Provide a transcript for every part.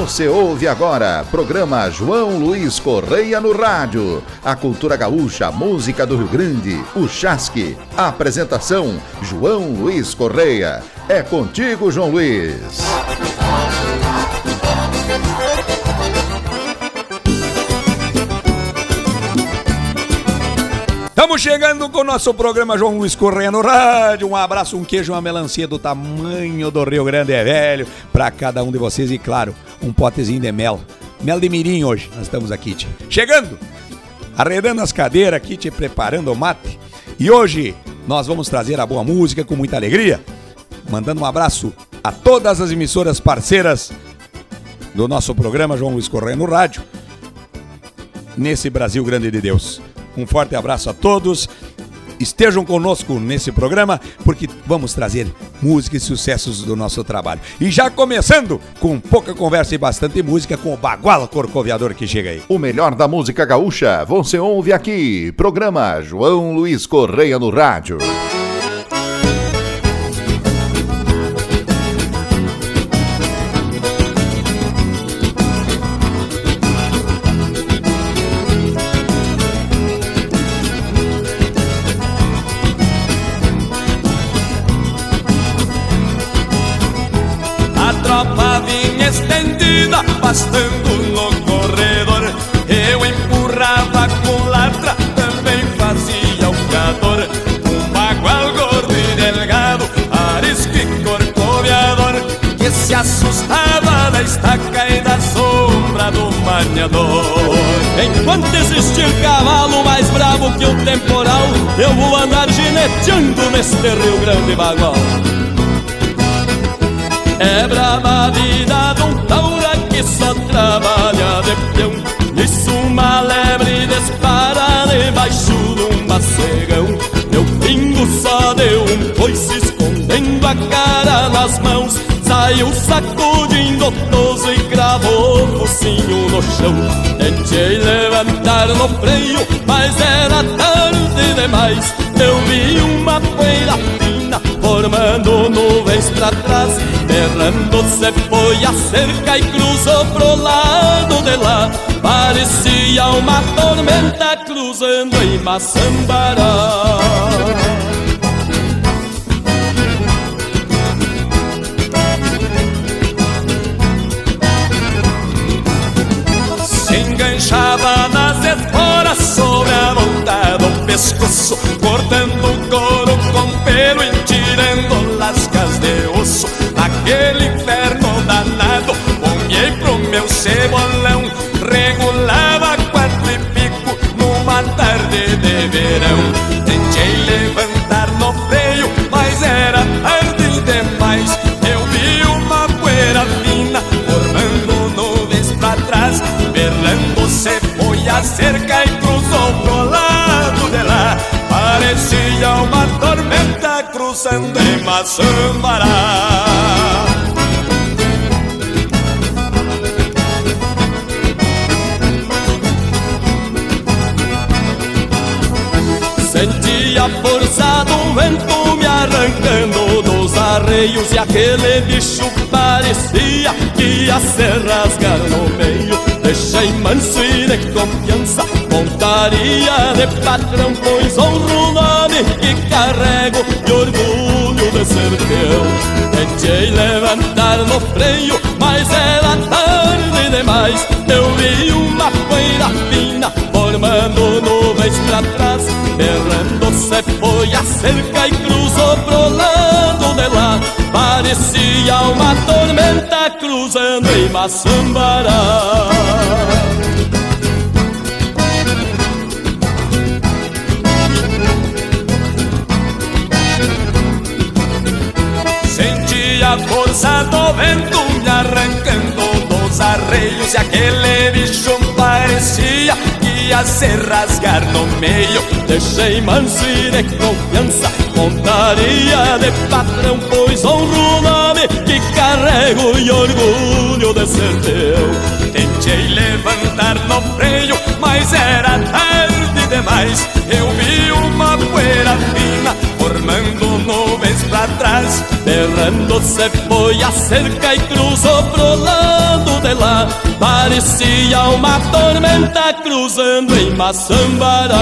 Você ouve agora programa João Luiz Correia no rádio. A cultura gaúcha, a música do Rio Grande, o chasque. A apresentação João Luiz Correia. É contigo, João Luiz. Estamos chegando com o nosso programa João Luiz Correia no rádio. Um abraço, um queijo, uma melancia do tamanho do Rio Grande é Velho para cada um de vocês e, claro, um potezinho de mel. Mel de mirim hoje, nós estamos aqui, tia. Chegando, arredando as cadeiras aqui, te preparando o mate. E hoje nós vamos trazer a boa música com muita alegria. Mandando um abraço a todas as emissoras parceiras do nosso programa João Luiz Correia no rádio. Nesse Brasil Grande de Deus. Um forte abraço a todos. Estejam conosco nesse programa, porque vamos trazer música e sucessos do nosso trabalho. E já começando com pouca conversa e bastante música com o Baguala Corcoviador que chega aí. O melhor da música gaúcha você ouve aqui. Programa João Luiz Correia no Rádio. Se assustava da estaca e da sombra do maniador Enquanto existir cavalo mais bravo que o temporal Eu vou andar gineteando neste Rio Grande bagual é brava a vida de um taura que só trabalha de peão. Nisso uma lebre dispara debaixo de um macegão. Meu pingo só deu um coice escondendo a cara nas mãos Saiu sacudindo toso e cravou o focinho no chão. Tentei levantar no freio, mas era tarde demais. Eu vi uma poeira fina formando nuvens pra trás. Errando se foi a cerca e cruzou pro lado de lá. Parecia uma tormenta cruzando em Maçambará sobre a volta do pescoço Cortando o couro com pelo e tirando lascas de osso Naquele inferno danado Ponhei pro meu cebolão cruzando em Maçambará. Senti a força do vento me arrancando dos arreios E aquele bicho parecia que ia se rasgar no meio. Deixei manso e de confiança Pontaria de patrão, pois honro o nome que carrego E orgulho de ser teu. Tentei levantar no freio, mas era tarde demais. Eu vi uma poeira fina formando nuvens pra trás. Errando se foi a cerca e cruzou pro lado de lá. Parecia uma tormenta cruzando em Maçambará do vento me arrancando dos arreios E aquele bicho parecia que ia se rasgar no meio Deixei manso e de confiança Montaria de patrão, pois honro o nome que carrego E orgulho de ser teu. Tentei levantar no freio, mas era tarde demais. Eu vi uma poeira fina formando nuvens pra trás Berrando se foi a cerca e cruzou pro lado de lá Parecia uma tormenta cruzando em Maçambará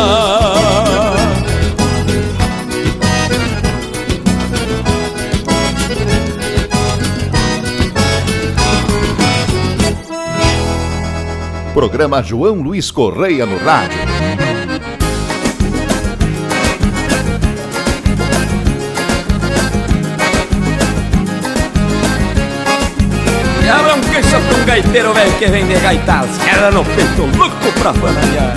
Programa João Luiz Correia no rádio. Gaiteiro velho que vem de gaitar as no peito, louco pra fanalhar.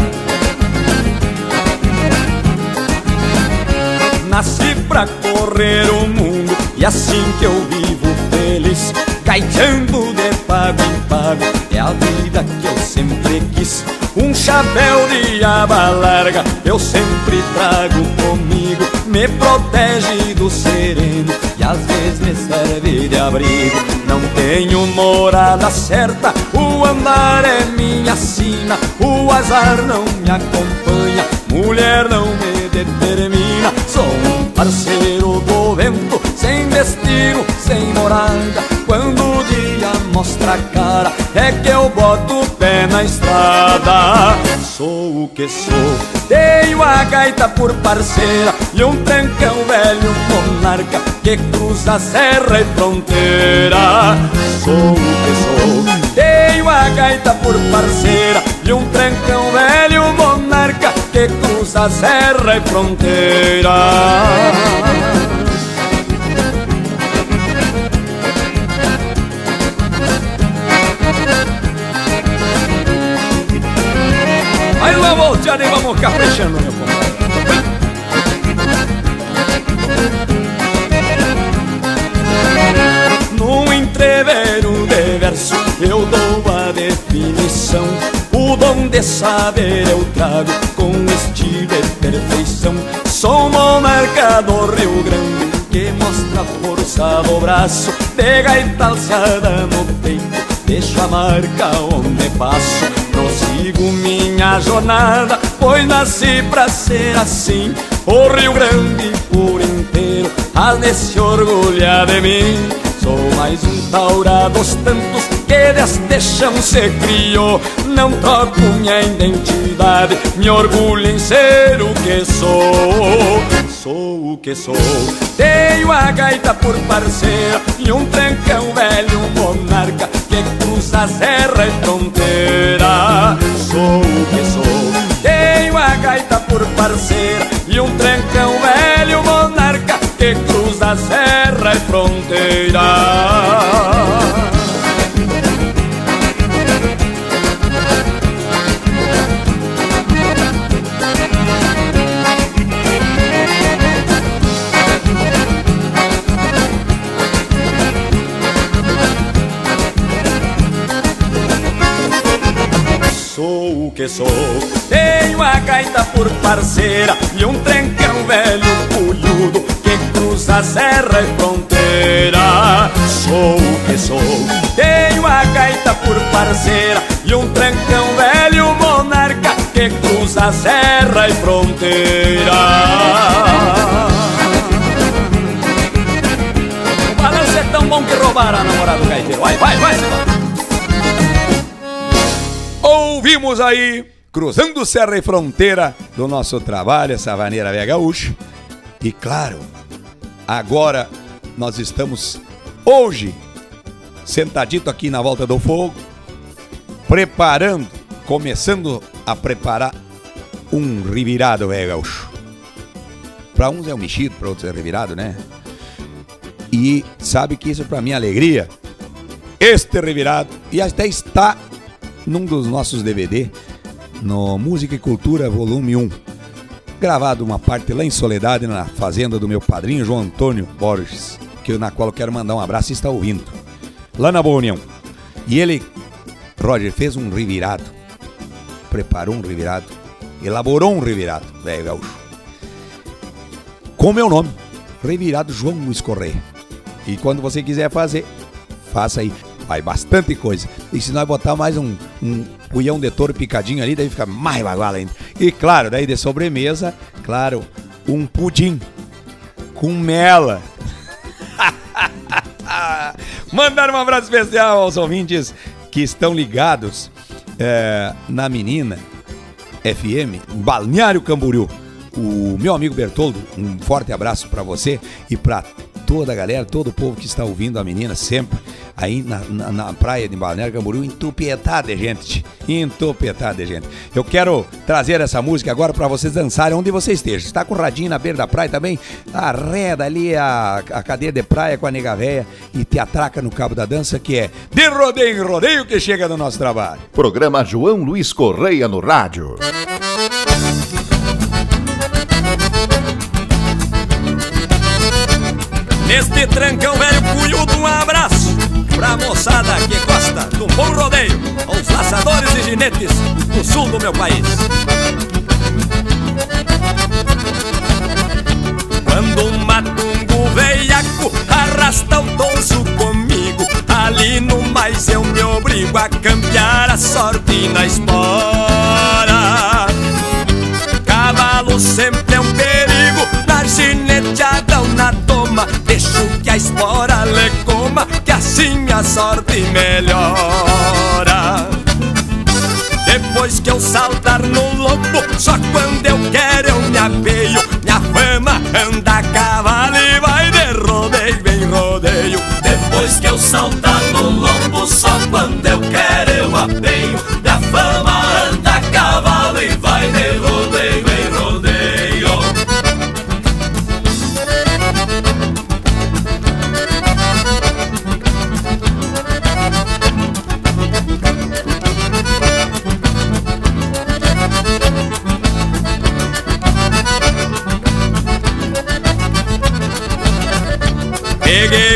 Nasci pra correr o mundo e assim que eu vivo feliz, gaiteando de pago em pago é a vida que eu sempre quis Um chapéu de aba larga eu sempre trago comigo Me protege do sereno e às vezes me serve de abrigo. Não tenho morada certa, o andar é minha sina. O azar não me acompanha, mulher não me determina. Sou um parceiro do vento, sem destino, sem morada. Quando o dia mostra a cara é que eu boto o pé na estrada. Sou o que sou, tenho a gaita por parceira e um trancão velho monarca que cruza serra e fronteira. Sou o que sou, tenho a gaita por parceira e um trancão velho monarca que cruza serra e fronteira. E vamos caprichando, meu compadre. Num entreveiro de verso eu dou a definição. O dom de saber eu trago com estilo e perfeição. Sou monarca do Rio Grande que mostra a força do braço. De gaita alçada no peito Deixo a marca onde passo Prossigo minha jornada Pois nasci pra ser assim. O Rio Grande por inteiro Has de se orgulhar de mim. Sou mais um taura dos tantos que deste chão se criou Não troco minha identidade Me orgulho em ser o que sou. Sou o que sou. Tenho a gaita por parceira E um trancão velho monarca Cruza serra e fronteira. Sou o que sou. Tenho a gaita por parceira E um trancão velho monarca Que cruza serra e fronteira que sou. Tenho a gaita por parceira E um trencão velho pulhudo Que cruza serra e fronteira. Sou o que sou. Tenho a gaita por parceira E um trancão velho monarca Que cruza serra e fronteira. O balanço é tão bom que roubaram a namorada do gaiteiro. Vai, vai, vai, senhor Ouvimos aí, cruzando serra e fronteira do nosso trabalho, essa vaneira Vega Gaúcha. E claro, agora nós estamos hoje sentadito aqui na volta do fogo, preparando, começando a preparar um revirado Vega Gaúcho. Para uns é um mexido, para outros é revirado, né? E sabe que isso para minha alegria, este revirado, e até está num dos nossos DVD, no Música e Cultura Volume 1. Gravado uma parte lá em Soledade, na fazenda do meu padrinho João Antônio Borges, que, na qual eu quero mandar um abraço e está ouvindo. Lá na Boa União. E ele, Roger, fez um revirado. Preparou um revirado. Elaborou um revirado, velho gaúcho. Com meu nome, Revirado João Luiz Correia. E quando você quiser fazer, faça aí vai bastante coisa. E se nós botar mais um, um de touro picadinho ali, daí fica mais baguala ainda. E claro, daí de sobremesa, claro, um pudim com mela. Mandar um abraço especial aos ouvintes que estão ligados é, na menina FM, Balneário Camboriú. O meu amigo Bertoldo, um forte abraço para você e para toda a galera, todo o povo que está ouvindo a menina sempre aí na, na, na praia de Balneário Camboriú, entupietado de gente, entupietado de gente. Eu quero trazer essa música agora para vocês dançarem onde você esteja. Está com o radinho na beira da praia também? Arreda ali a, a cadeia de praia com a nega véia e te atraca no cabo da dança que é de rodeio em rodeio que chega no nosso trabalho. Programa João Luiz Correia no rádio. Neste trancão velho cunhudo, um abraço pra moçada que gosta do bom rodeio, aos laçadores e ginetes do sul do meu país. Quando um matungo veiaco arrasta o donzo comigo, ali no mais eu me obrigo a campear a sorte na espora. Cavalo sempre é um perigo, na gineteada toma, deixo que a espora lhe coma, que assim a sorte melhora. Depois que eu saltar no lombo, só quando eu quero eu me apeio. Minha fama anda a cavalo e vai de rodeio em rodeio. Depois que eu saltar no lombo, só quando eu quero eu apeio.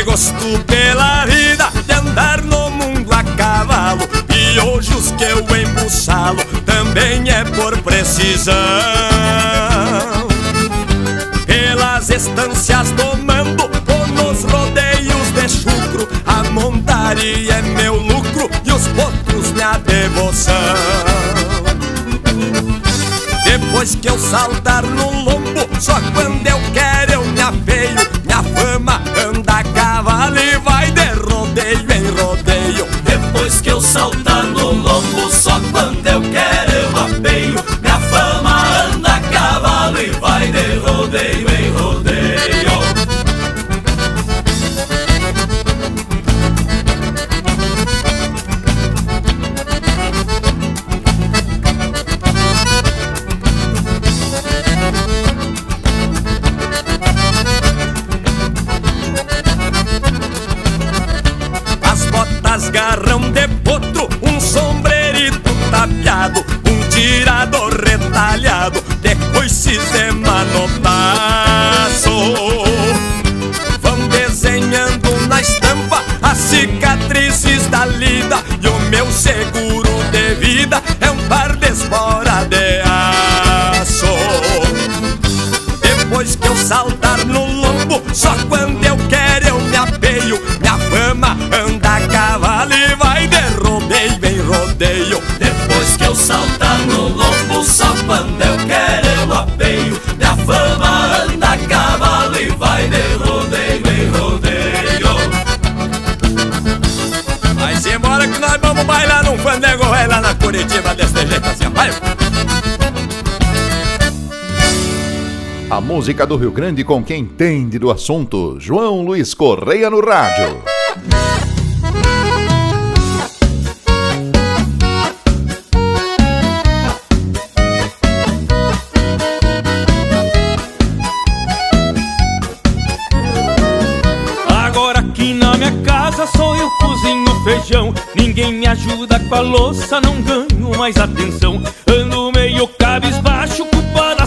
Gosto pela vida de andar no mundo a cavalo. E hoje os que eu embuçalo também é por precisão. Pelas estâncias do mando ou nos rodeios de chucro A montaria é meu lucro e os potros minha devoção. Depois que eu saltar no lombo, só quando eu quero eu me apeio. Música do Rio Grande com quem entende do assunto. João Luiz Correia no rádio. Agora aqui na minha casa sou eu cozinho feijão Ninguém me ajuda com a louça, não ganho mais atenção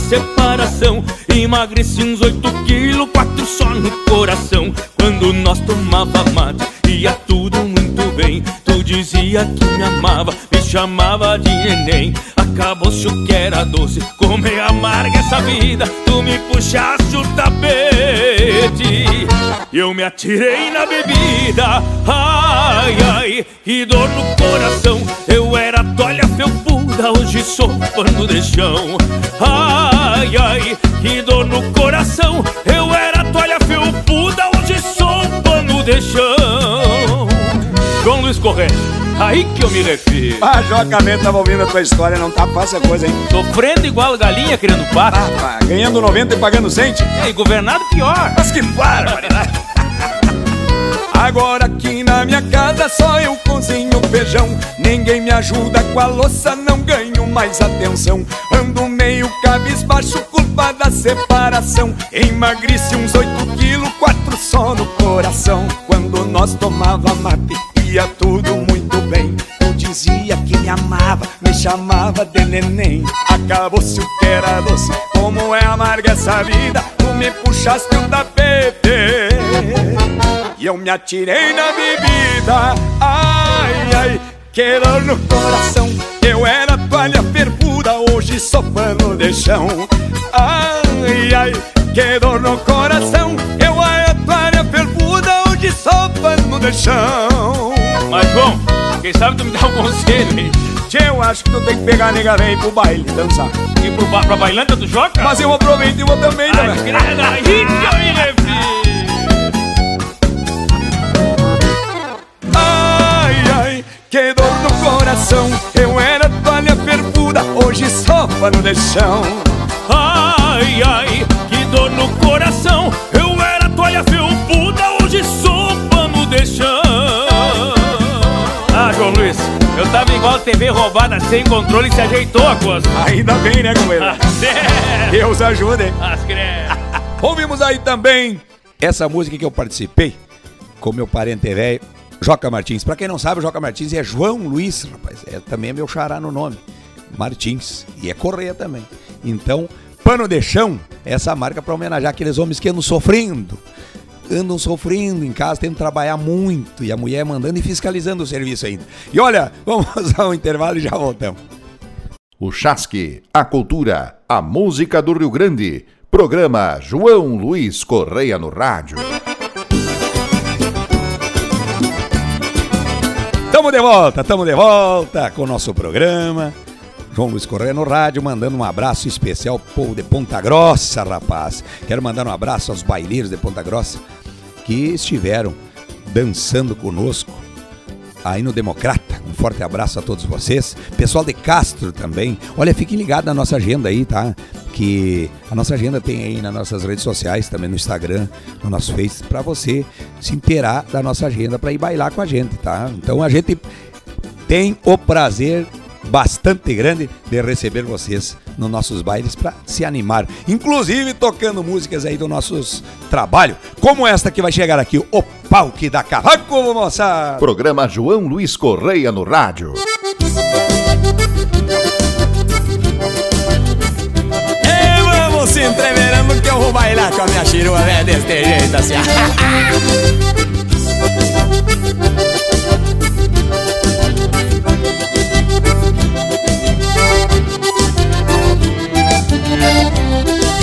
separação. Emagreci uns oito quilos, quatro só no coração. Quando nós tomava mate, ia tudo muito bem. Tu dizia que me amava, me chamava de neném. Acabou-se o que era doce, como amarga essa vida. Tu me puxaste o tapete eu me atirei na bebida. Ai, ai, que dor no coração. Eu era toalha felpuda, hoje sou pano de chão Ai, ai, que dor no coração Eu era toalha felpuda, hoje sou pano de chão Luiz Correia. Aí que eu me refiro. Ah, Joca Neto tava ouvindo a tua história, não tá fácil a coisa, hein? Sofrendo igual galinha querendo pato. Ah, ganhando 90 e pagando 100? É, e governado pior. Mas que barbaridade! Agora aqui na minha casa só eu cozinho feijão. Ninguém me ajuda com a louça, não ganho mais atenção. Ando meio cabisbaixo, culpa da separação. Emagreci uns 8 quilos, quatro só no coração. Quando nós tomava mate, ia tudo muito bem. Tu dizia que me amava, me chamava de neném. Acabou-se o que era doce, como é amarga essa vida. Tu me puxaste o tapete e eu me atirei na bebida. Ai, ai, que dor no coração. Eu era toalha fervuda, hoje sou pano de chão. Ai, ai, que dor no coração. Eu era toalha fervuda, hoje sou pano de chão. Mas bom, quem sabe tu me dá um conselho, hein? Tchê, eu acho que tu tem que pegar a nega ir pro baile dançar. E pro ba pra bailanta do Joca? Mas eu aproveito e vou também, Ai, né? aí que eu me refiro que dor no coração Eu era toalha fervuda, hoje sou pano de chão Ai, ai, que dor no coração Eu era toalha felpuda, hoje sou pano de chão Ah, João Luiz, eu tava igual TV roubada sem controle e se ajeitou a coisa Ainda bem, né, companheiro? Ah, certo. Deus ajude, hein? As. Ouvimos aí também essa música que eu participei com meu parente velho, Joca Martins. Pra quem não sabe, o Joca Martins é João Luiz, rapaz. É, também é meu xará no nome. Martins. E é Correia também. Então, Pano de Chão, essa marca pra homenagear aqueles homens que andam sofrendo. Andam sofrendo em casa, tendo que trabalhar muito. E a mulher mandando e fiscalizando o serviço ainda. E olha, vamos ao intervalo e já voltamos. O Chasque, a cultura, a música do Rio Grande. Programa João Luiz Correia no rádio. Tamo de volta, tamo de volta com o nosso programa. João Luiz Correia no rádio, mandando um abraço especial povo de Ponta Grossa, rapaz. Quero mandar um abraço aos baileiros de Ponta Grossa que estiveram dançando conosco aí no Democrata. Um forte abraço a todos vocês. Pessoal de Castro também. Olha, fiquem ligados na nossa agenda aí, tá? Que a nossa agenda tem aí nas nossas redes sociais, também no Instagram, no nosso Face, para você se inteirar da nossa agenda para ir bailar com a gente, tá? Então a gente tem o prazer bastante grande de receber vocês nos nossos bailes para se animar, inclusive tocando músicas aí do nossos trabalho, como esta que vai chegar aqui, o pau que dá cavaco, moçada. Programa João Luiz Correia no rádio. E vamos se entreverando que eu vou bailar com a minha chirua, é desse jeito assim.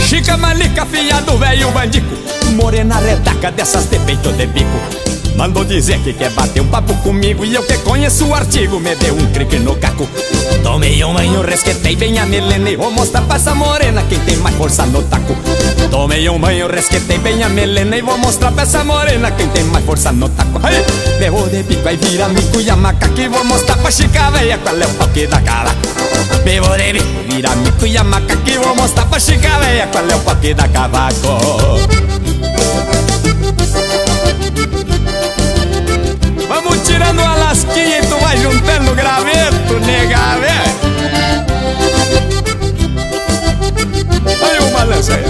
Chica manica, filha do velho bandico. Morena redaca dessas de peito de bico. Mandou dizer que quer bater um papo comigo E eu que conheço o artigo Me deu um crique no caco. Tomei um banho, resquetei bem a melena E vou mostrar pra essa morena Quem tem mais força no taco. Tomei um banho, resquetei bem a melena E vou mostrar pra essa morena Quem tem mais força no taco. Aí, Berro de bico, aí vira mico e a macaca E vou mostrar pra chica velha Qual é o pau que dá cara Bebo de bico, vira mico e a macaca E vou mostrar pra chica Qual é o que dá cavaco Vamos tirando a lasquinha e tu vai juntando o graveto, nega, velho. Olha o balanço aí.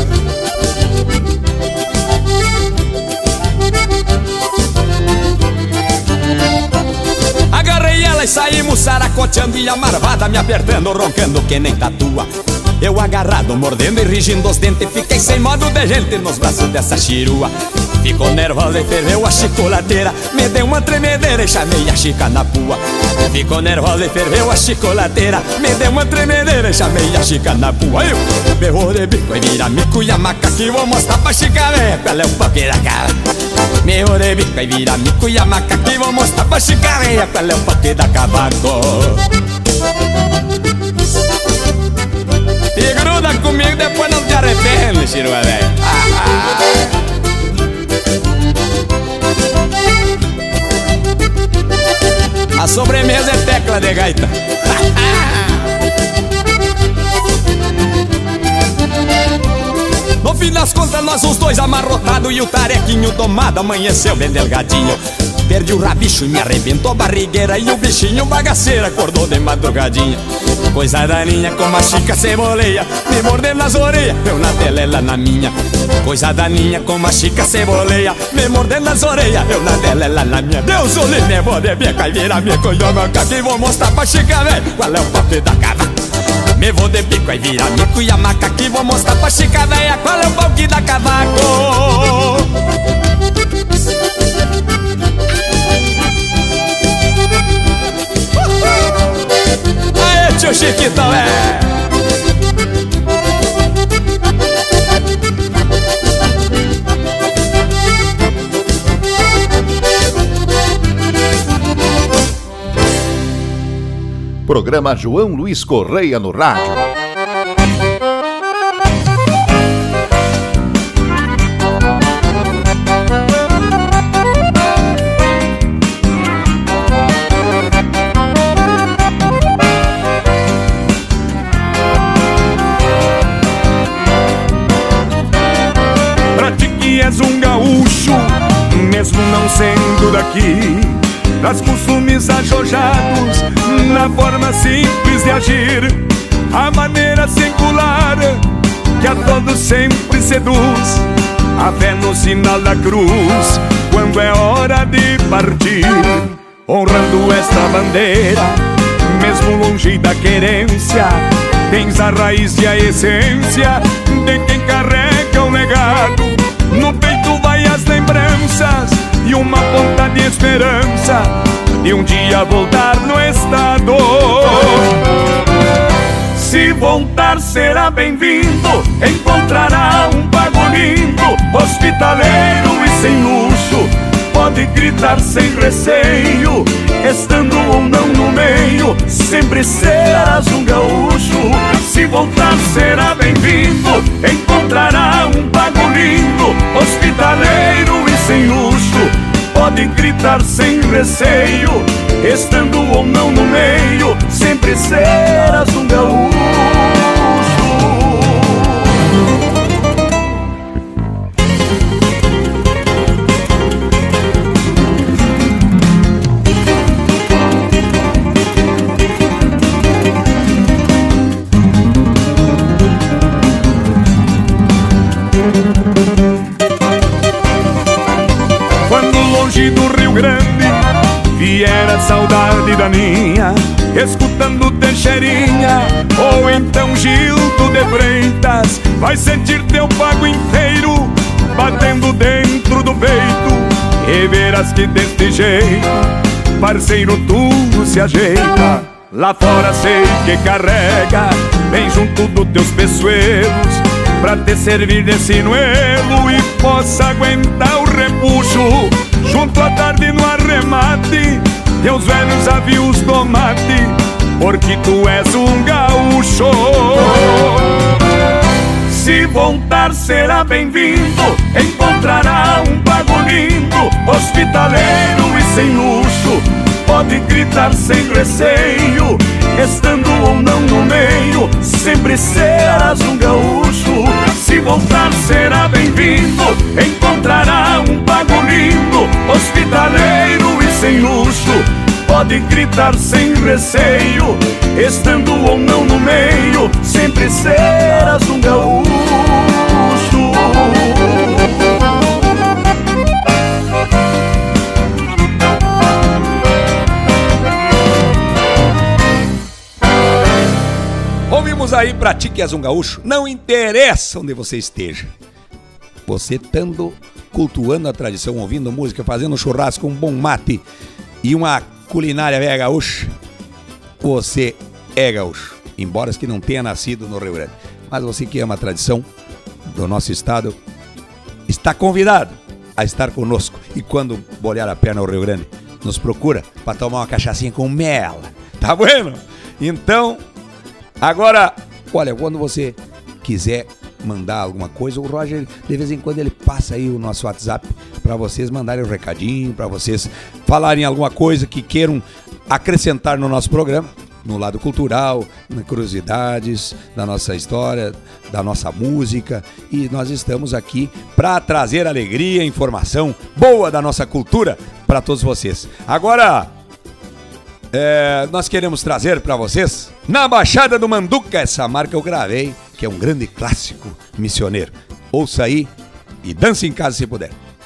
Agarrei ela e saímos saracoteando E a marvada me apertando, roncando que nem tatua Eu agarrado, mordendo e rigindo os dentes Fiquei sem modo de gente nos braços dessa chirua. Ficou nervosa e ferveu a chicolateira Me deu uma tremedeira e chamei a chica na pua. Ficou nervosa e ferveu a chicolateira Me deu uma tremedeira e chamei a chica na pua. Eu berrou de bico e vira mico e a maca Que vou mostrar pra chica velha qual é o pau da cara. Meu de bico e vira mico e a maca Que vou mostrar pra chica velha qual é o pau que da cavaco E gruda comigo, depois não te arrepende, chirua velho ah. sobremesa é tecla de gaita. fim das contas, nós os dois amarrotados e o tarequinho domado amanheceu bem delgadinho. Perdi o rabicho e me arrebentou a barrigueira E o bichinho bagaceira acordou de madrugadinha. Coisa daninha como a chica ceboleia Me mordendo nas orelhas, eu na dela, ela na minha. Coisa daninha como a chica ceboleia Me mordendo nas orelhas, eu na dela, ela na minha. Deus o livre, vou de beca e vira minha conhamaca Que vou mostrar pra chica velho qual é o papel da cava me vou de bico e vira mico e a maca que vou mostrar pra chica véia qual é o pau que dá cavaco. tio Chiquitão, é. Programa João Luiz Correia no rádio. Sinal da cruz, quando é hora de partir, honrando esta bandeira, mesmo longe da querência. Tens a raiz e a essência de quem carrega o legado no peito vai as lembranças e uma ponta de esperança de um dia voltar no estado. Se voltar será bem-vindo, encontrará um pago lindo, hospitaleiro e sem luxo. Pode gritar sem receio, estando ou não no meio, sempre serás um gaúcho. Se voltar será bem-vindo, encontrará um pago lindo, hospitaleiro e sem luxo. Pode gritar sem receio, estando ou não no meio, sempre serás um gaúcho. Saudade da minha Escutando Teixeirinha Ou então Gildo de Freitas Vai sentir teu pago inteiro Batendo dentro do peito E verás que deste jeito Parceiro tudo se ajeita. Lá fora sei que carrega Bem junto dos teus peçoelos Pra te servir de sinuelo E possa aguentar o repuxo Junto à tarde no arremate teus velhos avios do mate, porque tu és um gaúcho. Se voltar será bem-vindo, encontrará um pago lindo, hospitaleiro e sem luxo. Pode gritar sem receio, estando ou não no meio, sempre serás um gaúcho. Se voltar será bem-vindo, encontrará um pago lindo, hospitaleiro e sem luxo pode gritar sem receio, estando ou não no meio, sempre serás um gaúcho. Ouvimos aí pra ti que és um gaúcho, não interessa onde você esteja. Você estando cultuando a tradição, ouvindo música, fazendo churrasco, um bom mate e uma culinária velha gaúcha, você é gaúcho. Embora que não tenha nascido no Rio Grande. Mas você que ama a tradição do nosso estado, está convidado a estar conosco. E quando bolhar a perna ao Rio Grande, nos procura para tomar uma cachaçinha com mel. Tá bueno? Então, agora, olha, quando você quiser mandar alguma coisa, o Roger, de vez em quando, ele passa aí o nosso WhatsApp para vocês mandarem um recadinho, para vocês falarem alguma coisa que queiram acrescentar no nosso programa, no lado cultural, na curiosidades da nossa história, da nossa música. E nós estamos aqui para trazer alegria, informação boa da nossa cultura para todos vocês. Agora, é, nós queremos trazer para vocês, na Baixada do Manduca, essa marca eu gravei, que é um grande clássico missioneiro. Ouça aí e dance em casa se puder.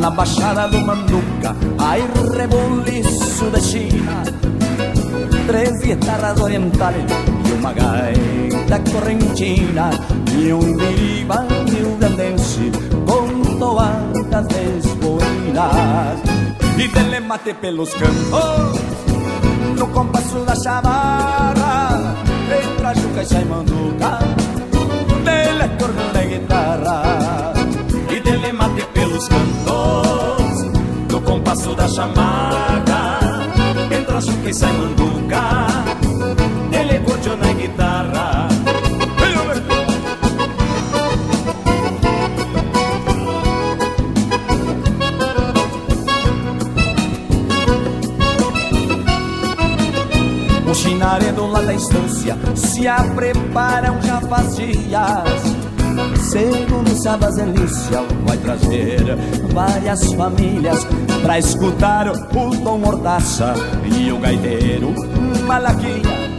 Na Baixada do Manduca, hay reboliço da China Três guitarras orientais e uma gaita correntina. E um biriba rio-grandense com toadas desboinas E telemate pelos campos, no compasso da chamarra. Entra Juca e Manduca, dele corno da guitarra pelos cantos No compasso da chamada Entra chuca e sai manduca Ele curte na guitarra. O chinaredo lá da estância Se a preparam já faz dias Segundo Sabas Elícia vai trazer várias famílias Pra escutar o Tom Mordaça e o gaiteiro Malaquia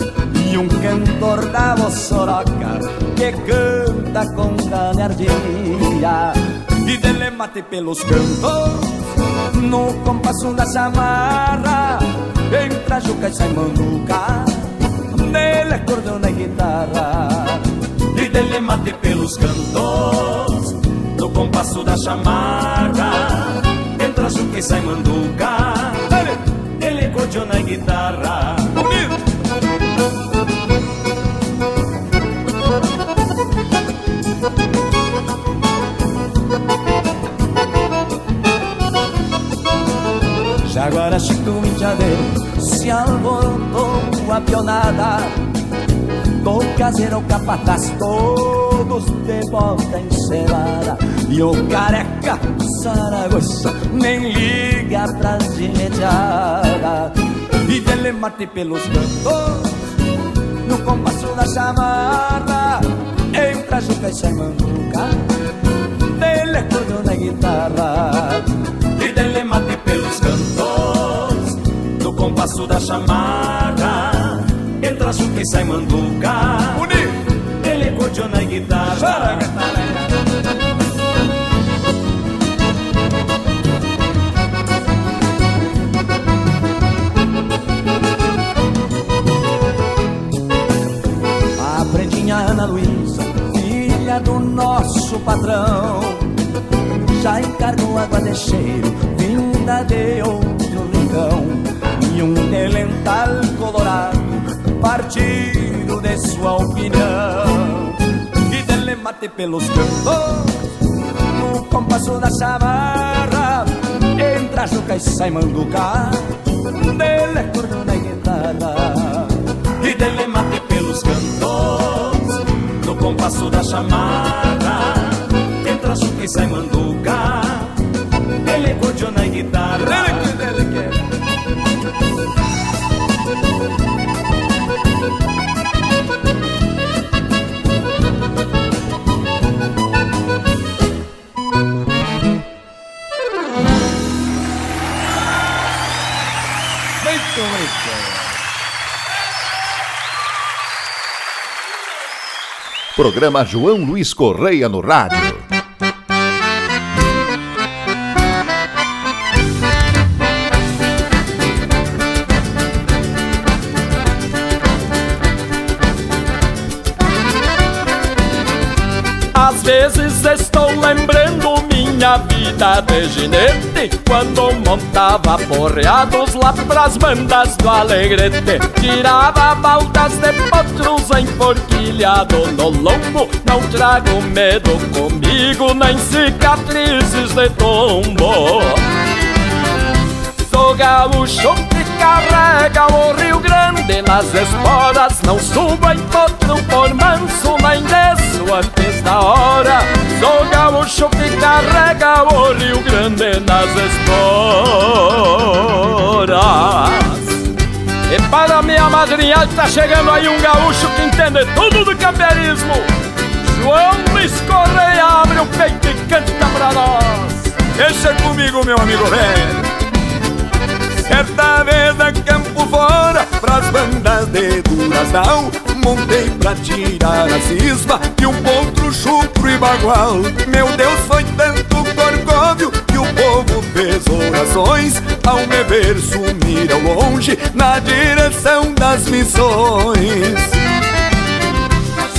E um cantor da voz soroca que canta com galhardia E telemate pelos cantos no compasso da chamarra Entra Juca e sai Manduca Nele acordeon e guitarra E dele mate pelos cantos No compasso da chamarra. Entra Juca e sai Manduca. Ele acordeon e guitarra. Já agora Chico Indiadeiro se alborotou a pionada Com caseiro capataz todos de volta encerrada E o careca Saragossa nem liga pras imediadas E dele mate pelos cantos no compasso da chamarra. Entra Juca e sai Manduca Dele acordeon na guitarra. E dele mate pelos cantos No compasso da chamarra Entra Juca e sai Manduca. Ele acordeon na guitarra. A prendinha Ana Luísa, filha do nosso patrão, já encarnou água de cheiro, vinda de outro rincão, e um delental colorado, partido de sua opinião, e dele mate pelos cantos, no compasso da chamarra, entra Juca e sai Manduca, dele é e guitarra. E dele mate pelos cantos No compasso da chamada Entra chuca e sai manduca Ele cordiona e guitarra. Muito Programa João Luiz Correia no Rádio. Às vezes estou lembrando minha vida de Quando montava porreados lá pras bandas do Alegrete. Tirava baldas de potros enforquilhado no lombo. Não trago medo comigo, nem cicatrizes de tombo Sou gaúcho que carrega o Rio Grande nas esporas. Não subo em potro por manso, nem desço antes da hora. Sou gaúcho que carrega o Rio Grande nas esporas. E para minha madrinha tá chegando aí um gaúcho que entende tudo do camperismo João Luiz Correia abre o peito e canta pra nós. Deixa comigo, meu amigo velho Certa vez a campo fora, pras bandas de duração Montei pra tirar a cisma de um potro chucro e bagual. Meu Deus, foi tanto corcóvio que o povo fez orações Ao me ver sumir ao longe na direção das missões.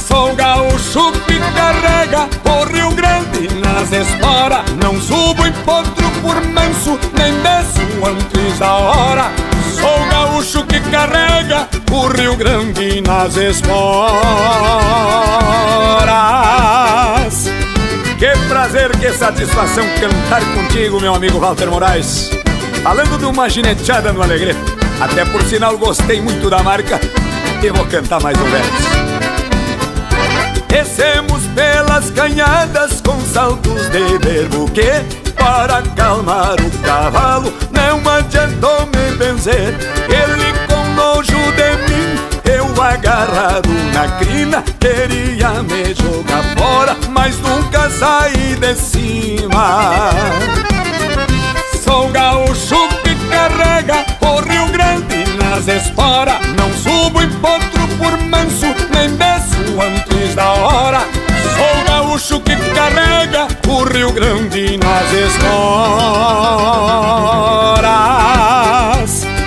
Sou gaúcho que carrega o Rio Grande nas esporas Não subo em potro por manso, nem desço antes da hora. Sou gaúcho que carrega o Rio Grande nas esporas. Que prazer, que satisfação cantar contigo, meu amigo Walter Moraes. Falando de uma gineteada no Alegrete Até por sinal gostei muito da marca E vou cantar mais um verso. Descemos pelas canhadas com saltos de berbuquê Para acalmar o cavalo não adiantou me benzer. Ele com nojo de mim, eu agarrado na crina Queria me jogar fora, mas nunca saí de cima. Sou gaúcho que carrega o Rio Grande nas esporas. Não subo em potro por manso, nem desço antes da hora. Sou gaúcho que carrega Rio Grande nas esporas.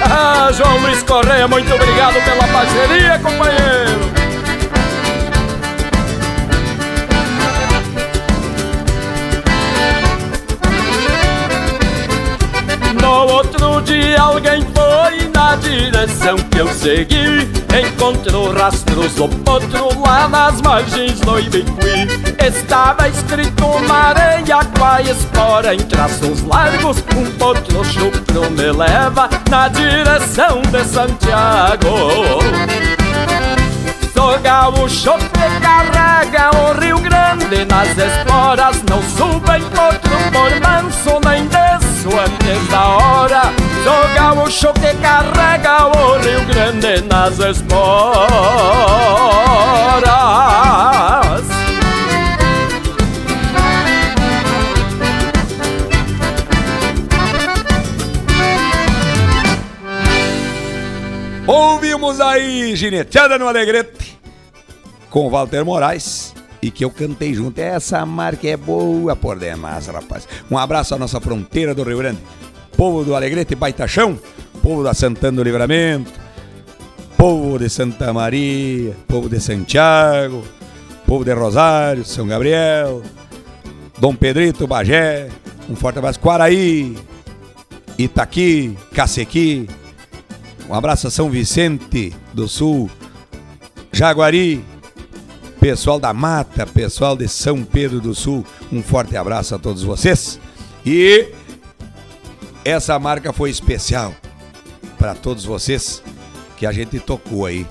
Ah, João Luiz Correia, muito obrigado pela parceria, companheiro que eu segui Encontrou rastros do potro lá nas margens do Ibiqui. Estava escrito na areia com a espora em traços largos Um potro chucro me leva na direção de Santiago. Sou gaúcho que carrega o Rio Grande nas esporas Não subo em potro por manso nem desço antes da hora Sou gaúcho que carrega o Rio Grande nas esporas Ouvimos aí Gineteada no Alegrete com Walter Moraes e que eu cantei junto. Essa marca é boa por demais, rapaz. Um abraço à nossa fronteira do Rio Grande. Povo do Alegrete Baitachão, povo da Santana do Livramento, povo de Santa Maria, povo de Santiago, povo de Rosário, São Gabriel, Dom Pedrito, Bagé, um forte abraço, Quaraí, Itaqui, Cacequi, um abraço a São Vicente do Sul, Jaguari, pessoal da Mata, pessoal de São Pedro do Sul, um forte abraço a todos vocês. E essa marca foi especial para todos vocês que a gente tocou aí,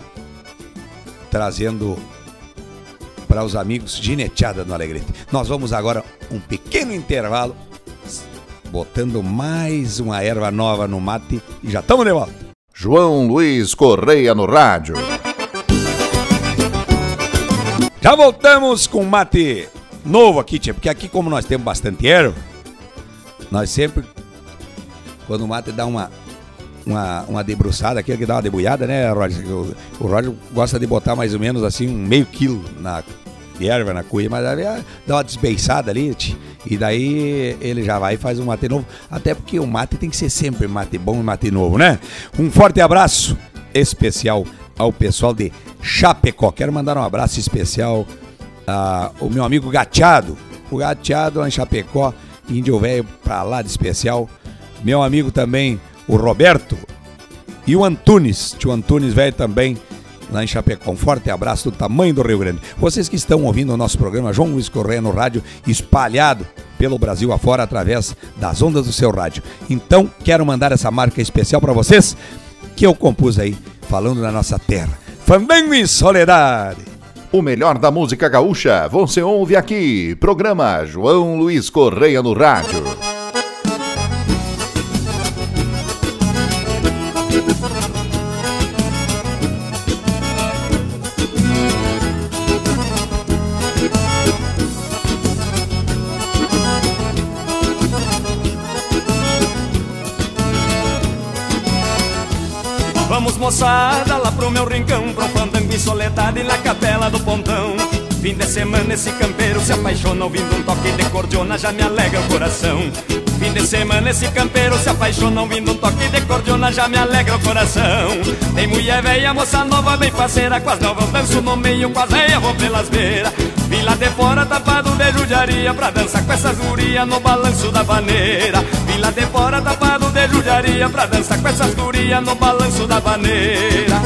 trazendo para os amigos gineteada no Alegrete. Nós vamos agora um pequeno intervalo, botando mais uma erva nova no mate e já estamos de volta. João Luiz Correia no rádio. Já voltamos com mate novo aqui, tia, porque aqui como nós temos bastante erva, nós sempre, quando o mate dá uma, uma, uma debruçada, aquele que dá uma debulhada, né, Roger? O, o Roger gosta de botar mais ou menos assim um meio quilo na de erva na cuia, mas aí dá uma desbeiçada ali, e daí ele já vai e faz um mate novo. Até porque o mate tem que ser sempre mate bom e mate novo, né? Um forte abraço especial ao pessoal de Chapecó. Quero mandar um abraço especial ao meu amigo Gateado. O Gateado lá em Chapecó, índio velho pra lá de especial. Meu amigo também, o Roberto. E o Antunes, tio Antunes velho também, lá em Chapecó. Um forte abraço do tamanho do Rio Grande. Vocês que estão ouvindo o nosso programa João Luiz Correia no rádio, espalhado pelo Brasil afora através das ondas do seu rádio. Então, quero mandar essa marca especial para vocês que eu compus aí, falando da nossa terra. Fandango em Soledade. O melhor da música gaúcha você ouve aqui. Programa João Luiz Correia no rádio. Moçada lá pro meu rincão um fandango em soledade na capela do pontão. Fim de semana esse campeiro se apaixona Ouvindo um toque de cordiona já me alegra o coração. Fim de semana esse campeiro se apaixona Ouvindo um toque de cordiona já me alegra o coração. Tem mulher velha, moça nova, bem parceira Com as novas danço no meio, com as velhas vou pelas beiras. Vim lá de fora tapado de judiaria Pra dançar com essas gurias no balanço da vaneira. Vim lá de fora tapado judiaria Pra dançar com essas gurias no balanço da vaneira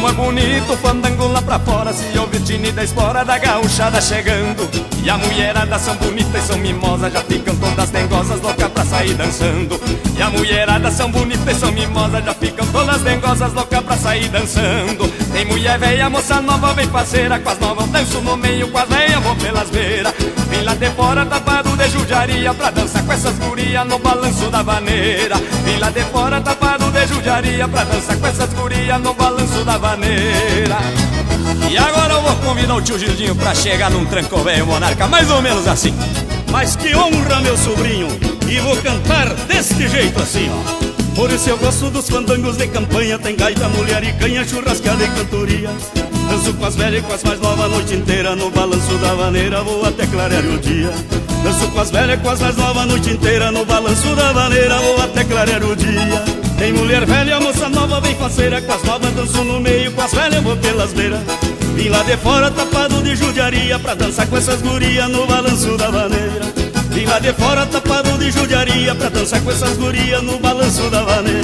Como é bonito o fandango lá pra fora Se ouve o tine da espora da gauchada chegando. E a mulherada são bonitas e são mimosas Já ficam todas dengosas, loucas pra sair dançando. E a mulherada são bonitas e são mimosas Já ficam todas dengosas, loucas pra sair dançando Tem mulher velha, moça nova, bem parceira Com as novas. Danço no meio, com as velhas vou pelas beiras. Vim lá de fora tapado de judiaria Pra dançar com essas gurias no balanço da vaneira. Vim lá de fora tapado de judiaria Pra dançar com essas gurias no balanço da vaneira. E agora eu vou convidar o tio Gildinho pra chegar num tranco velho monarca Mais ou menos assim. Mas que honra, meu sobrinho, e vou cantar deste jeito assim, ó. Por isso eu gosto dos fandangos de campanha, tem gaita, mulher e canha, churrascada e cantoria. Danço com as velhas e com as mais novas a noite inteira, no balanço da vaneira vou até clarear o dia. Danço com as velhas e com as mais novas a noite inteira, no balanço da vaneira vou até clarear o dia. Tem mulher velha, moça nova, bem faceira, com as novas danço no meio, com as velhas vou pelas beiras. Vim lá de fora tapado de judiaria Pra dançar com essas gurias no balanço da vaneira Vim lá de fora tapado de judiaria Pra dançar com essas gurias no balanço da vaneira.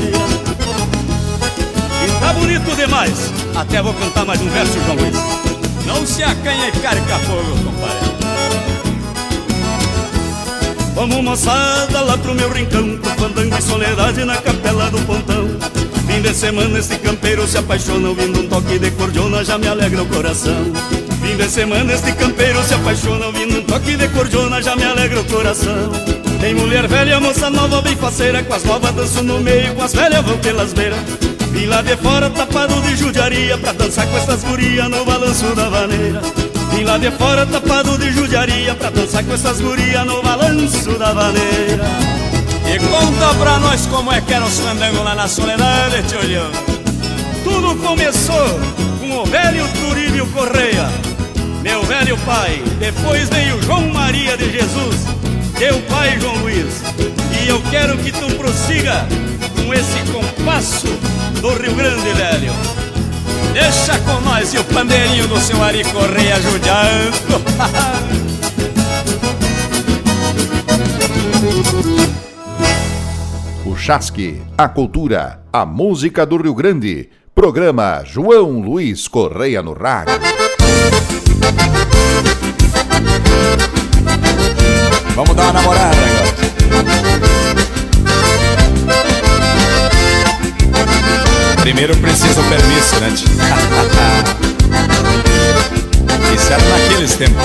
E tá bonito demais. Até vou cantar mais um verso, João Luiz. Não se acanha e carca fogo, compadre. Vamos moçada lá pro meu rincão Pro fandango soledade na capela do pontão. Fim de semana este campeiro se apaixona Ouvindo um toque de cordiona já me alegra o coração De semana este campeiro se apaixona Ouvindo um toque de cordiona já me alegra o coração. Tem mulher velha, moça nova, bem faceira Com as novas danço no meio, com as velhas vão pelas beiras. Vim lá de fora tapado de judiaria Pra dançar com essas gurias no balanço da vaneira. Vim lá de fora tapado de judiaria Pra dançar com essas gurias no balanço da vaneira. E conta pra nós como é que eram os fandangos lá na soledade, Leão. Tudo começou com o velho Turíbio Correia, meu velho pai. Depois veio João Maria de Jesus, teu pai João Luiz. E eu quero que tu prossiga com esse compasso do Rio Grande, velho. Deixa com nós e o pandeirinho do seu Ari Correia judiando O Chasque, a cultura, a música do Rio Grande. Programa João Luiz Correia no rádio. Vamos dar uma namorada agora. Primeiro precisa o permisso, né? Isso era naqueles tempos.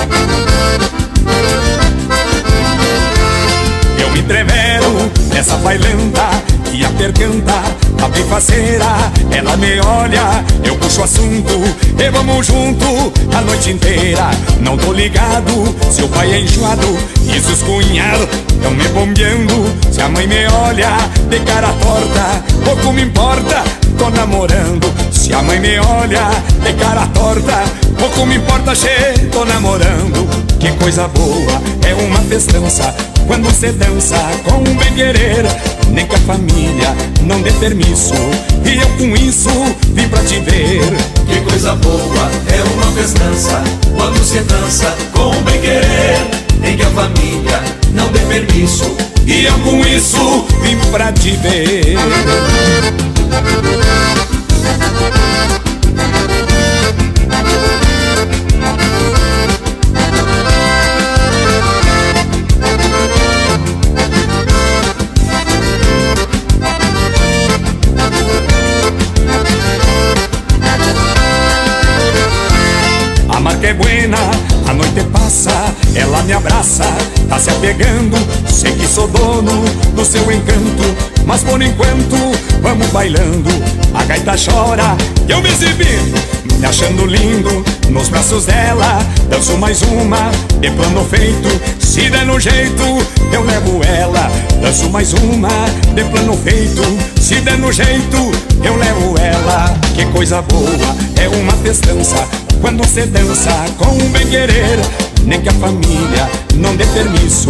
Eu me entrevero nessa bailanta e a percanta a bem faceira. Ela me olha, eu puxo assunto e vamos junto a noite inteira. Não tô ligado se o pai é enjoado e se os cunhados tão me bombeando. Se a mãe me olha de cara torta, pouco me importa, tô namorando. Se a mãe me olha de cara torta, pouco me importa, che, tô namorando. Que coisa boa, é uma festança quando cê dança com um bem querer. Nem que a família não dê permisso, e eu com isso vim pra te ver. Que coisa boa, é uma festança quando cê dança com um bem querer. Nem que a família não dê permisso, e eu com isso vim pra te ver. No hay nada. Tá se apegando, sei que sou dono do seu encanto, mas por enquanto vamos bailando, a gaita chora, eu me exibi, me achando lindo, nos braços dela, danço mais uma, de plano feito, se der no jeito, eu levo ela, danço mais uma, de plano feito, se der no jeito, eu levo ela, que coisa boa, é uma festança, quando cê dança com um bem querer Nem que a família não dê permisso.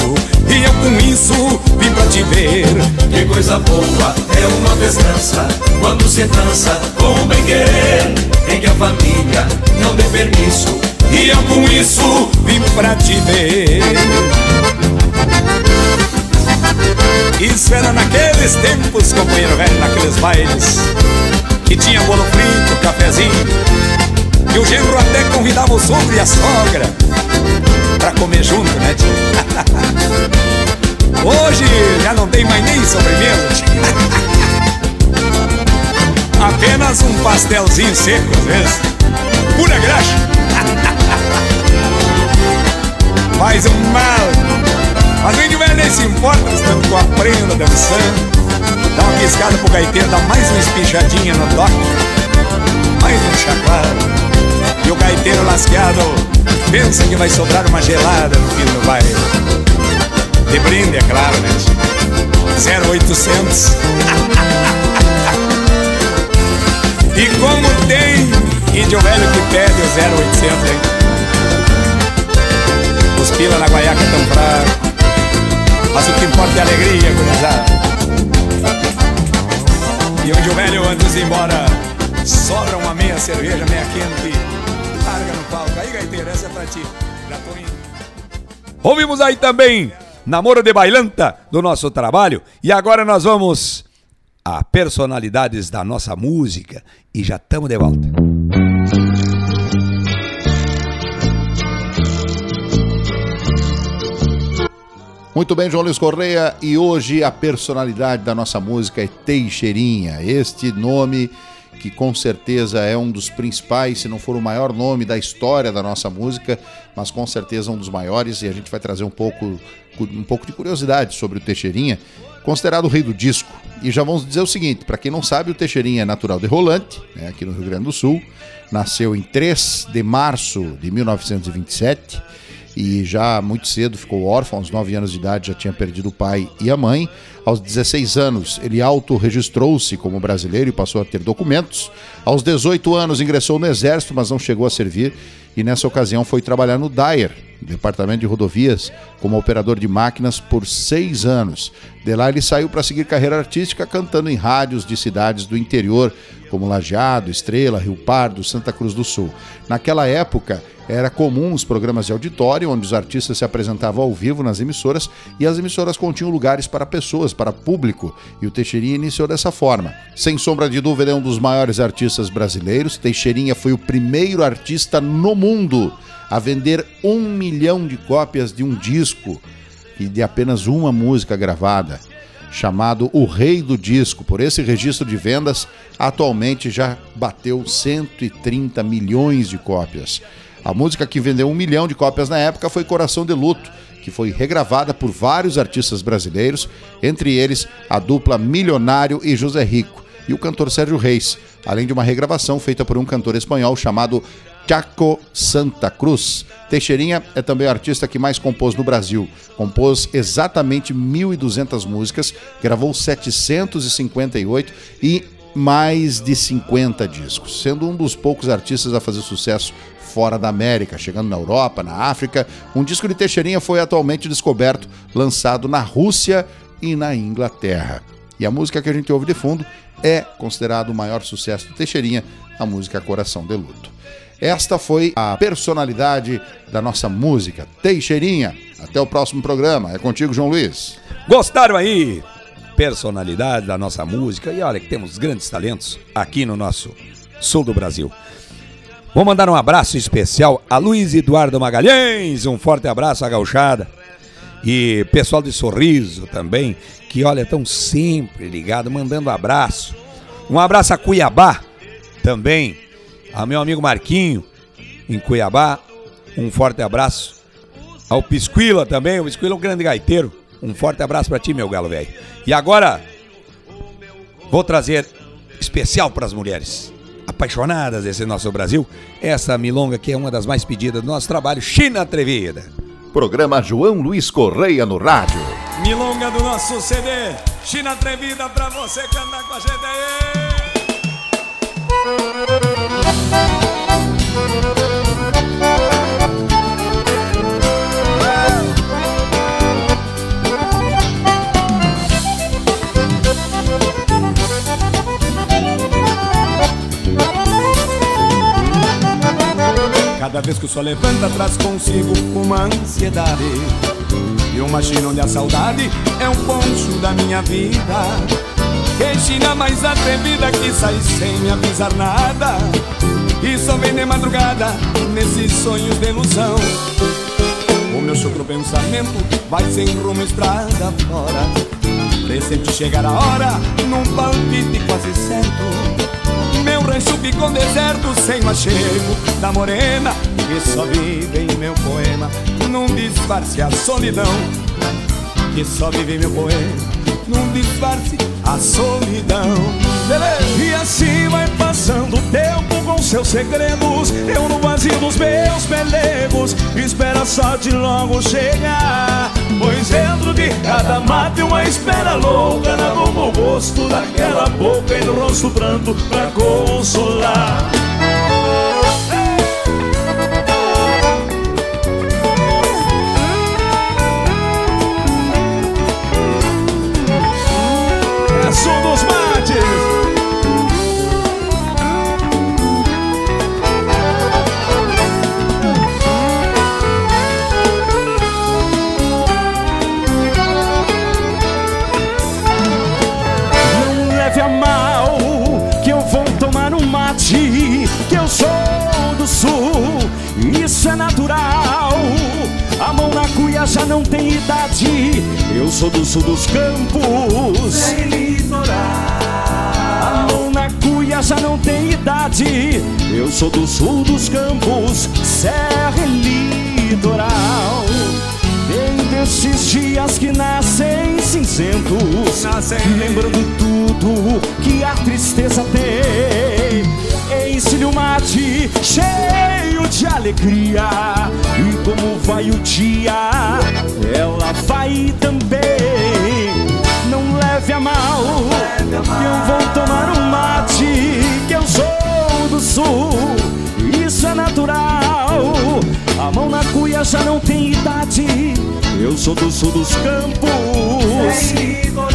E eu com isso vim pra te ver. Que coisa boa é uma festança Quando cê dança com bem querer. Nem que a família não dê permisso. E eu com isso vim pra te ver. Isso era naqueles tempos, companheiro velho, naqueles bailes. Que tinha bolo frito, cafezinho e o genro até convidava o sogro e a sogra Pra comer junto, né, tio? Hoje já não tem mais nem sobremesa, tio. Apenas um pastelzinho seco, às vezes. Pura graxa. Faz um mal. Mas o índio velho nem se importa Estando com a prenda dançando. Dá uma piscada pro gaiteiro Dá mais uma espichadinha no toque. Mais um chacoalho e o gaiteiro lasqueado pensa que vai sobrar uma gelada no fim do baile. De brinde, é claro, né? 0800. e como tem índio velho que pede o 0800, hein? Os pila na guaiaca tão fraco. Mas o que importa é a alegria, gurizada. E o índio velho, antes embora, sobra uma cerveja, meia quente larga no palco. Aí, gaiteiro, essa é pra ti. Já tô indo. Ouvimos aí também Namoro de Bailanta do nosso trabalho. E agora nós vamos a personalidades da nossa música. E já estamos de volta. Muito bem, João Luiz Correia, e hoje a personalidade da nossa música é Teixeirinha. Este nome que com certeza é um dos principais, se não for o maior nome da história da nossa música, mas com certeza um dos maiores, e a gente vai trazer um pouco, um pouco de curiosidade sobre o Teixeirinha, considerado o rei do disco. E já vamos dizer o seguinte: para quem não sabe, o Teixeirinha é natural de Rolante, né, aqui no Rio Grande do Sul, nasceu em 3 de março de 1927 e já muito cedo ficou órfão, aos 9 anos de idade já tinha perdido o pai e a mãe. Aos 16 anos, ele autorregistrou-se como brasileiro e passou a ter documentos. Aos 18 anos, ingressou no exército, mas não chegou a servir e nessa ocasião foi trabalhar no Dyer, Departamento de Rodovias, como operador de máquinas por seis anos. De lá ele saiu para seguir carreira artística cantando em rádios de cidades do interior, como Lajeado, Estrela, Rio Pardo, Santa Cruz do Sul. Naquela época, era comum os programas de auditório, onde os artistas se apresentavam ao vivo nas emissoras e as emissoras continham lugares para pessoas, para público, e o Teixeirinha iniciou dessa forma. Sem sombra de dúvida, é um dos maiores artistas brasileiros. Teixeirinha foi o primeiro artista no mundo a vender um milhão de cópias de um disco e de apenas uma música gravada, chamado O Rei do Disco. Por esse registro de vendas, atualmente já bateu 130 milhões de cópias. A música que vendeu um milhão de cópias na época foi Coração de Luto, que foi regravada por vários artistas brasileiros, entre eles a dupla Milionário e José Rico, e o cantor Sérgio Reis, além de uma regravação feita por um cantor espanhol chamado Chaco Santa Cruz. Teixeirinha é também o artista que mais compôs no Brasil. Compôs exatamente 1.200 músicas, gravou 758 e mais de 50 discos, sendo um dos poucos artistas a fazer sucesso fora da América, chegando na Europa, na África. Um disco de Teixeirinha foi atualmente descoberto, lançado na Rússia e na Inglaterra. E a música que a gente ouve de fundo é considerado o maior sucesso do Teixeirinha, a música Coração de Luto. Esta foi a personalidade da nossa música, Teixeirinha. Até o próximo programa. É contigo, João Luiz. Gostaram aí? Personalidade da nossa música. E olha que temos grandes talentos aqui no nosso sul do Brasil. Vou mandar um abraço especial a Luiz Eduardo Magalhães. Um forte abraço à gauchada. E pessoal de Sorriso também, que olha, estão sempre ligados, mandando abraço. Um abraço a Cuiabá também, a meu amigo Marquinho, em Cuiabá. Um forte abraço ao Pisquila também, o Pisquila é um grande gaiteiro. Um forte abraço para ti, meu galo velho. E agora, vou trazer especial para as mulheres apaixonadas desse nosso Brasil, essa milonga que é uma das mais pedidas do nosso trabalho, China Atrevida. Programa João Luiz Correia no rádio. Milonga do nosso CD, China Atrevida pra você cantar com a gente aí. Cada vez que o sol levanta traz consigo uma ansiedade. E China onde a saudade é um poncho da minha vida Que China mais atrevida que sai sem me avisar nada. E só vem de madrugada nesses sonhos de ilusão. O meu chucro pensamento vai sem rumo estrada fora. Presente chegar a hora num palpite quase certo. Meu rancho ficou deserto sem o achego da morena. Que só vive em meu poema Num disfarce a solidão. Que só vive em meu poema Num disfarce a solidão. E assim vai passando o tempo com seus segredos. Eu no vazio dos meus pelegos. Espera só de logo chegar. Pois dentro de cada mata uma espera louca. Na boca o gosto daquela boca E no rosto pranto pra consolar já não tem idade. Eu sou do sul dos campos. Sem litoral. A mão na cuia já não tem idade. Eu sou do sul dos campos. Serra e litoral. Tem desses dias que nascem cinzentos. Nascem. Lembrando tudo que a tristeza tem. O mate cheio de alegria. E como vai o dia, ela vai também. Não leve a mal, que eu vou tomar um mate. Que eu sou do sul, isso é natural. A mão na cuia já não tem idade. Eu sou do sul dos campos. Mão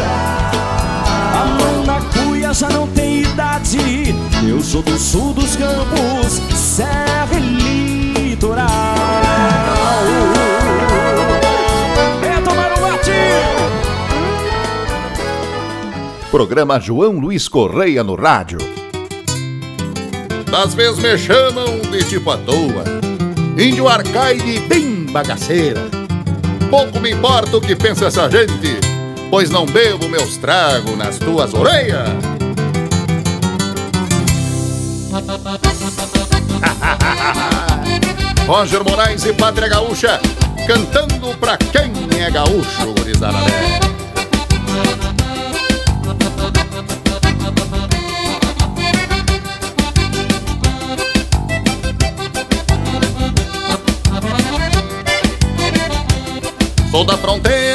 na cuia já não tem idade. Eu sou do sul dos campos, serra e litoral. É tomar um mate. Programa João Luiz Correia no rádio. Das vezes me chamam de tipo à toa. Índio arcaide bem bagaceira. Pouco me importa o que pensa essa gente pois não bebo meus tragos nas tuas orelhas. Roger Moraes e Pátria Gaúcha cantando pra quem é gaúcho, gurizada Sou da fronteira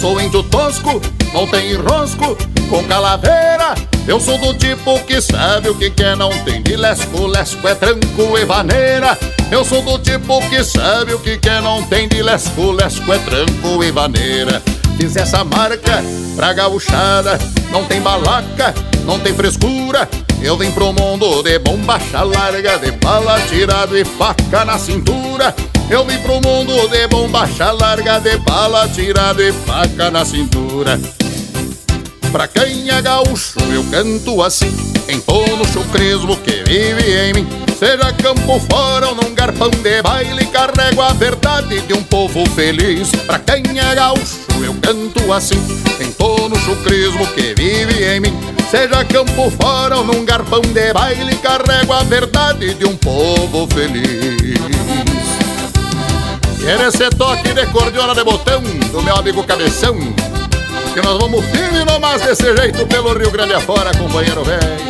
Sou índio tosco, não tem enrosco com calaveira. Eu sou do tipo que sabe o que quer, não tem de lesco, lesco é tranco e vaneira. Eu sou do tipo que sabe o que quer, não tem de lesco, lesco é tranco e vaneira. Fiz essa marca pra gauchada, não tem balaca, não tem frescura. Eu vim pro mundo de bombacha larga, de bala tirado e faca na cintura. Eu vim pro mundo de bombacha larga, de bala tirado e faca na cintura. Pra quem é gaúcho, eu canto assim, em todo chucrismo que vive em mim. Seja campo fora ou num garpão de baile, carrego a verdade de um povo feliz. Pra quem é gaúcho, eu canto assim, em todo chucrismo que vive em mim. Seja campo fora ou num garpão de baile, carrego a verdade de um povo feliz. E esse toque de cordiola de botão do meu amigo Cabeção que nós vamos firme nomás desse jeito pelo Rio Grande afora, companheiro velho.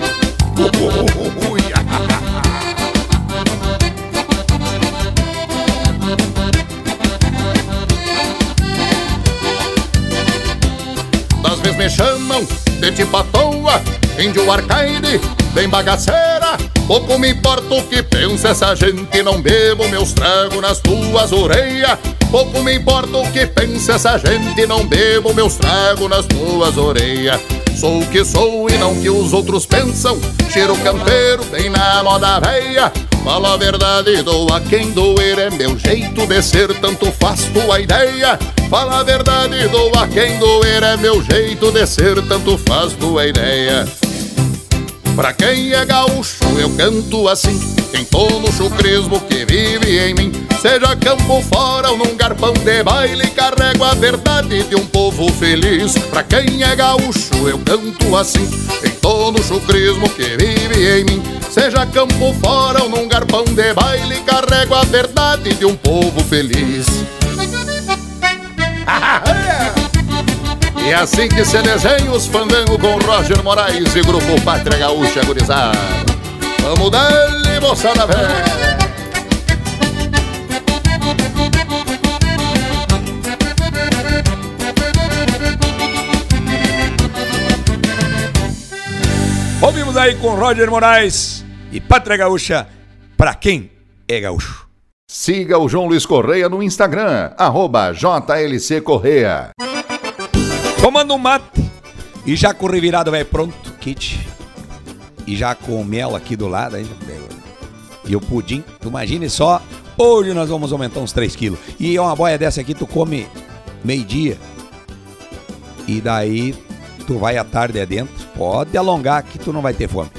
Das vezes me chamam de tipo à toa, índio arcade, bem bagaceira. Pouco me importa o que pensa essa gente, não bebo meus tragos nas tuas orelhas. Pouco me importa o que pensa essa gente, não bebo meus tragos nas tuas orelhas. Sou o que sou e não que os outros pensam. Cheiro campeiro, bem na moda véia. Fala a verdade, dou a quem doer, é meu jeito de ser, tanto faz tua ideia. Fala a verdade, dou a quem doer, é meu jeito de ser, tanto faz tua ideia. Pra quem é gaúcho, eu canto assim, em todo chucrismo que vive em mim. Seja campo fora ou num garpão de baile, carrego a verdade de um povo feliz. Pra quem é gaúcho, eu canto assim, em todo chucrismo que vive em mim. Seja campo fora ou num garpão de baile, carrego a verdade de um povo feliz. E é assim que se desenha os fandangos com Roger Moraes e Grupo Pátria Gaúcha Gurizada. Vamos dar-lhe, moçada velha! Ouvimos aí com Roger Moraes e Pátria Gaúcha, pra quem é gaúcho. Siga o João Luiz Correia no Instagram, arroba JLC Correia. Tomando um mate e já com o revirado velho pronto, kit. E já com o mel aqui do lado ainda. E o pudim, tu imagine só, hoje nós vamos aumentar uns 3 quilos. E uma boia dessa aqui tu come meio-dia. E daí tu vai à tarde dentro, pode alongar que tu não vai ter fome.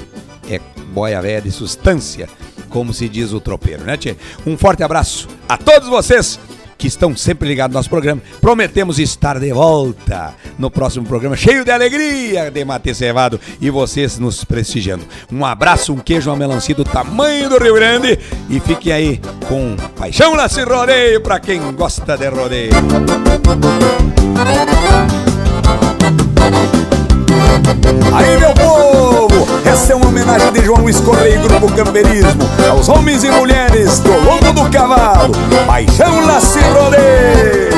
É boia velha de substância, como se diz o tropeiro, né, tchê? Um forte abraço a todos vocês que estão sempre ligados no nosso programa. Prometemos estar de volta no próximo programa, cheio de alegria de Mate Cevado e vocês nos prestigiando. Um abraço, um queijo, uma melancia do tamanho do Rio Grande e fiquem aí com Paixão Nasce Rodeio para quem gosta de rodeio. Aí, meu povo, homenagem de João Luiz Correia e Grupo Camperismo aos homens e mulheres do lombo do cavalo. Paixão Nasce Rodeio.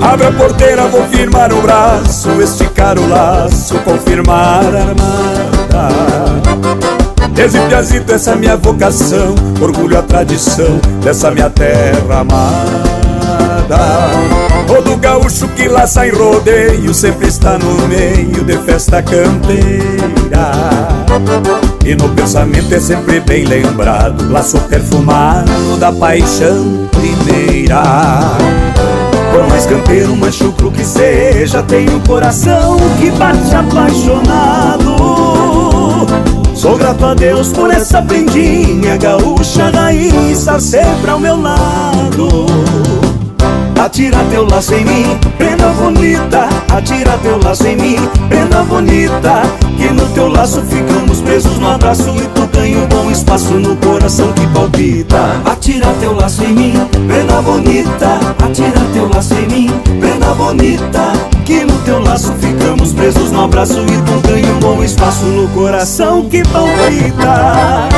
Abre a porteira, vou firmar o braço, esticar o laço, confirmar a armada. Desde piazito, essa é minha vocação, orgulho a tradição dessa minha terra amada. Todo gaúcho que laça em rodeio sempre está no meio de festa campeira. E no pensamento é sempre bem lembrado, laço perfumado da paixão primeira. Por mais campeiro, mais chucro que seja, tenho um coração que bate apaixonado. Sou grato a Deus por essa prendinha gaúcha raiz sempre ao meu lado. Atira teu laço em mim, prenda bonita. Atira teu laço em mim, prenda bonita. Que no teu laço ficamos presos no abraço E tu ganha um bom espaço no coração que palpita. Atira teu laço em mim, prenda bonita. Atira teu laço em mim, prenda bonita. Que no teu laço ficamos presos no abraço E tu ganha um bom espaço no coração que palpita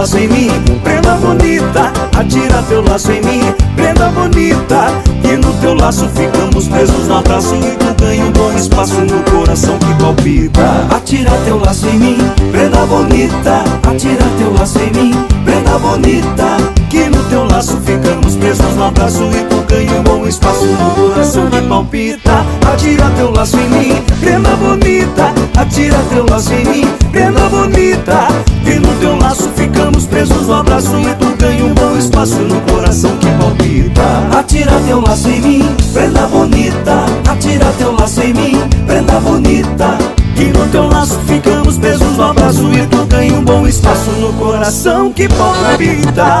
laço em mim, prenda bonita Atira teu laço em mim, prenda bonita E no teu laço ficamos presos no abraço E tu ganha um bom espaço no coração que palpita. Atira teu laço em mim, prenda bonita Atira teu laço em mim, prenda bonita Que no teu laço ficamos presos no abraço E tu ganha um bom espaço no coração que palpita. Atira teu laço em mim, prenda bonita. Atira teu laço em mim, prenda bonita. E no teu laço ficamos presos no abraço E tu ganha um bom espaço no coração que palpita. Atira teu laço em mim, prenda bonita. Atira teu laço em mim, prenda bonita E no teu laço ficamos presos no abraço E tu ganha um bom espaço no coração que palpita